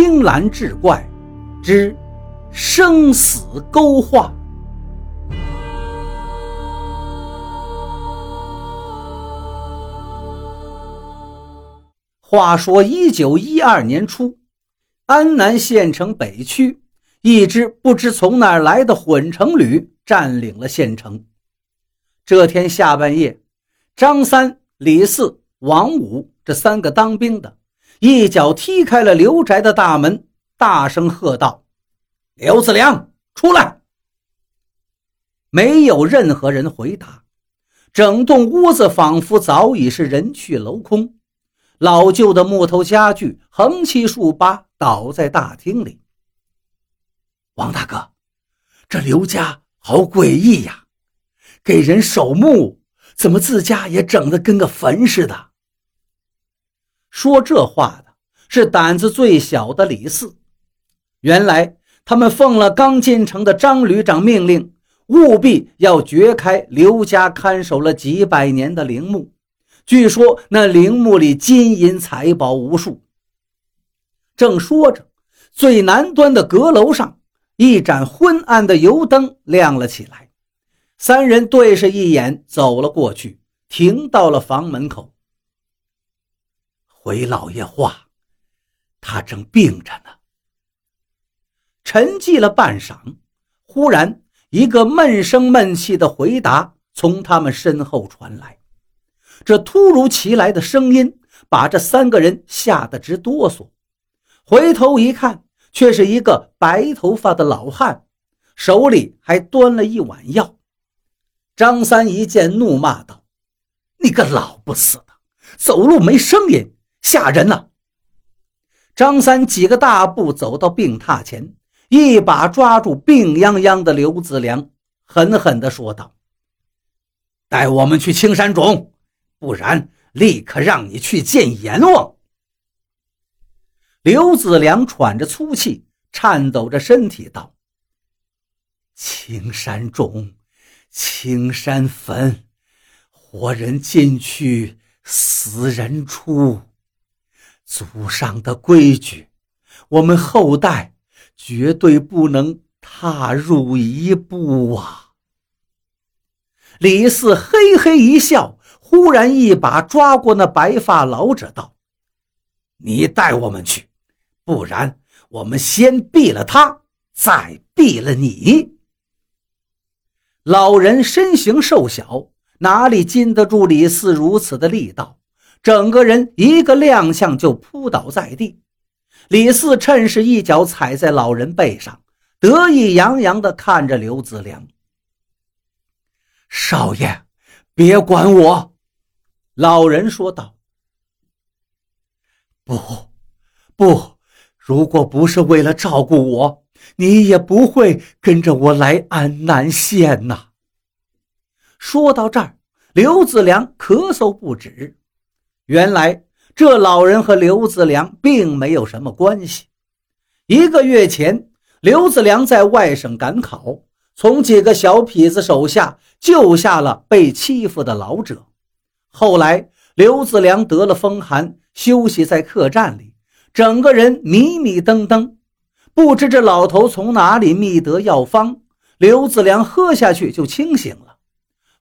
青蓝志怪之生死勾画。话说，一九一二年初，安南县城北区，一支不知从哪儿来的混成旅占领了县城。这天下半夜，张三、李四、王五这三个当兵的。一脚踢开了刘宅的大门，大声喝道：“刘子良，出来！”没有任何人回答，整栋屋子仿佛早已是人去楼空，老旧的木头家具横七竖八倒在大厅里。王大哥，这刘家好诡异呀，给人守墓，怎么自家也整得跟个坟似的？说这话的是胆子最小的李四。原来他们奉了刚进城的张旅长命令，务必要掘开刘家看守了几百年的陵墓。据说那陵墓里金银财宝无数。正说着，最南端的阁楼上，一盏昏暗的油灯亮了起来。三人对视一眼，走了过去，停到了房门口。回老爷话，他正病着呢。沉寂了半晌，忽然一个闷声闷气的回答从他们身后传来。这突如其来的声音把这三个人吓得直哆嗦。回头一看，却是一个白头发的老汉，手里还端了一碗药。张三一见，怒骂道：“你个老不死的，走路没声音！”吓人呐！张三几个大步走到病榻前，一把抓住病殃殃的刘子良，狠狠地说道：“带我们去青山冢，不然立刻让你去见阎王。”刘子良喘着粗气，颤抖着身体道：“青山冢，青山坟，活人进去，死人出。”祖上的规矩，我们后代绝对不能踏入一步啊！李四嘿嘿一笑，忽然一把抓过那白发老者，道：“你带我们去，不然我们先毙了他，再毙了你。”老人身形瘦小，哪里禁得住李四如此的力道？整个人一个踉跄就扑倒在地，李四趁势一脚踩在老人背上，得意洋洋地看着刘子良。少爷，别管我，老人说道。不，不，如果不是为了照顾我，你也不会跟着我来安南县呐。说到这儿，刘子良咳嗽不止。原来这老人和刘子良并没有什么关系。一个月前，刘子良在外省赶考，从几个小痞子手下救下了被欺负的老者。后来，刘子良得了风寒，休息在客栈里，整个人迷迷瞪瞪。不知这老头从哪里觅得药方，刘子良喝下去就清醒了。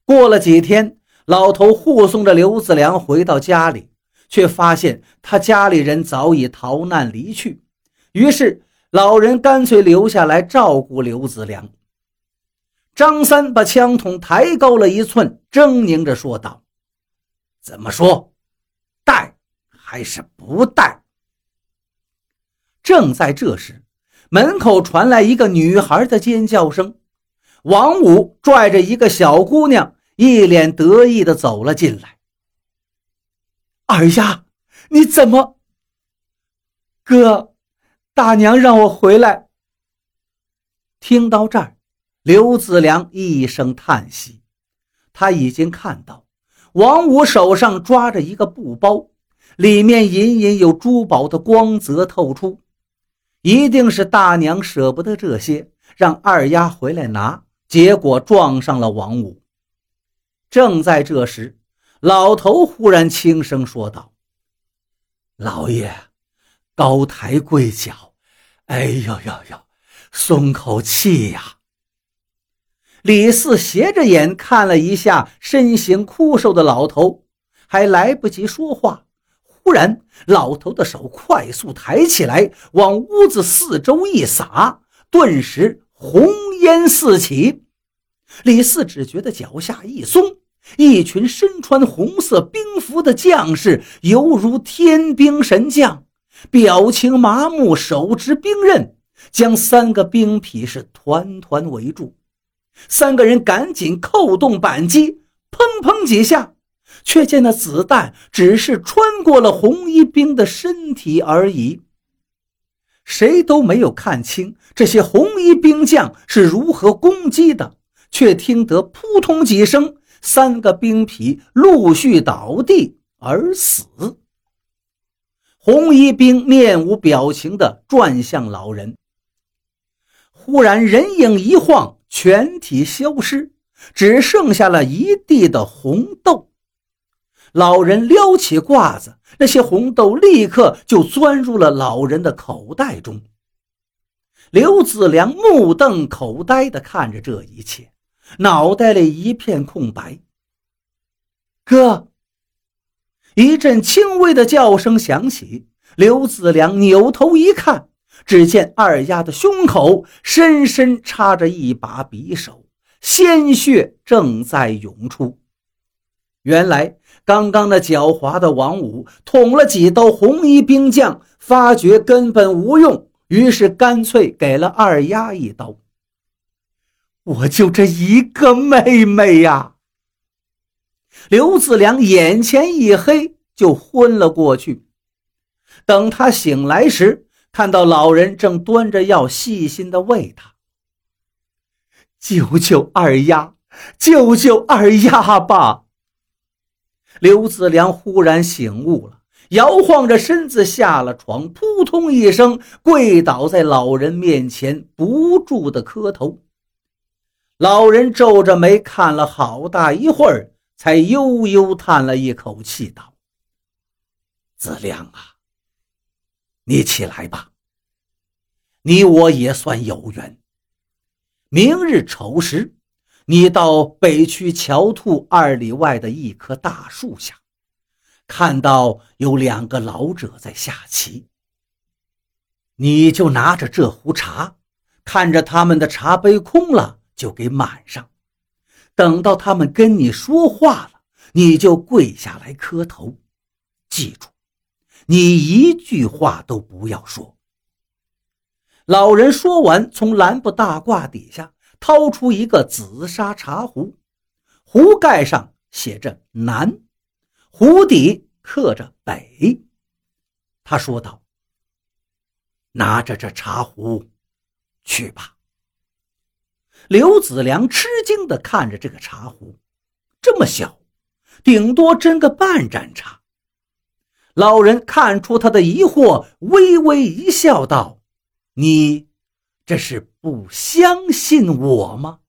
过了几天。老头护送着刘子良回到家里，却发现他家里人早已逃难离去。于是老人干脆留下来照顾刘子良。张三把枪筒抬高了一寸，狰狞着说道：“怎么说，带还是不带？”正在这时，门口传来一个女孩的尖叫声。王五拽着一个小姑娘。一脸得意的走了进来。二丫，你怎么？哥，大娘让我回来。听到这儿，刘子良一声叹息，他已经看到王五手上抓着一个布包，里面隐隐有珠宝的光泽透出，一定是大娘舍不得这些，让二丫回来拿，结果撞上了王五。正在这时，老头忽然轻声说道：“老爷，高抬贵脚，哎呦呦呦，松口气呀！李四斜着眼看了一下身形枯瘦的老头，还来不及说话，忽然老头的手快速抬起来，往屋子四周一撒，顿时红烟四起。李四只觉得脚下一松。一群身穿红色兵服的将士，犹如天兵神将，表情麻木，手执兵刃，将三个兵痞是团团围住。三个人赶紧扣动扳机，砰砰几下，却见那子弹只是穿过了红衣兵的身体而已。谁都没有看清这些红衣兵将是如何攻击的，却听得扑通几声。三个兵痞陆续倒地而死。红衣兵面无表情地转向老人，忽然人影一晃，全体消失，只剩下了一地的红豆。老人撩起褂子，那些红豆立刻就钻入了老人的口袋中。刘子良目瞪口呆地看着这一切。脑袋里一片空白。哥，一阵轻微的叫声响起，刘子良扭头一看，只见二丫的胸口深深插着一把匕首，鲜血正在涌出。原来，刚刚那狡猾的王五捅了几刀红衣兵将，发觉根本无用，于是干脆给了二丫一刀。我就这一个妹妹呀！刘子良眼前一黑，就昏了过去。等他醒来时，看到老人正端着药，细心的喂他。救救二丫！救救二丫吧！刘子良忽然醒悟了，摇晃着身子下了床，扑通一声跪倒在老人面前，不住的磕头。老人皱着眉看了好大一会儿，才悠悠叹了一口气，道：“子良啊，你起来吧。你我也算有缘。明日丑时，你到北区桥兔二里外的一棵大树下，看到有两个老者在下棋。你就拿着这壶茶，看着他们的茶杯空了。”就给满上，等到他们跟你说话了，你就跪下来磕头。记住，你一句话都不要说。老人说完，从蓝布大褂底下掏出一个紫砂茶壶，壶盖上写着“南”，壶底刻着“北”。他说道：“拿着这茶壶去吧。”刘子良吃惊地看着这个茶壶，这么小，顶多斟个半盏茶。老人看出他的疑惑，微微一笑，道：“你这是不相信我吗？”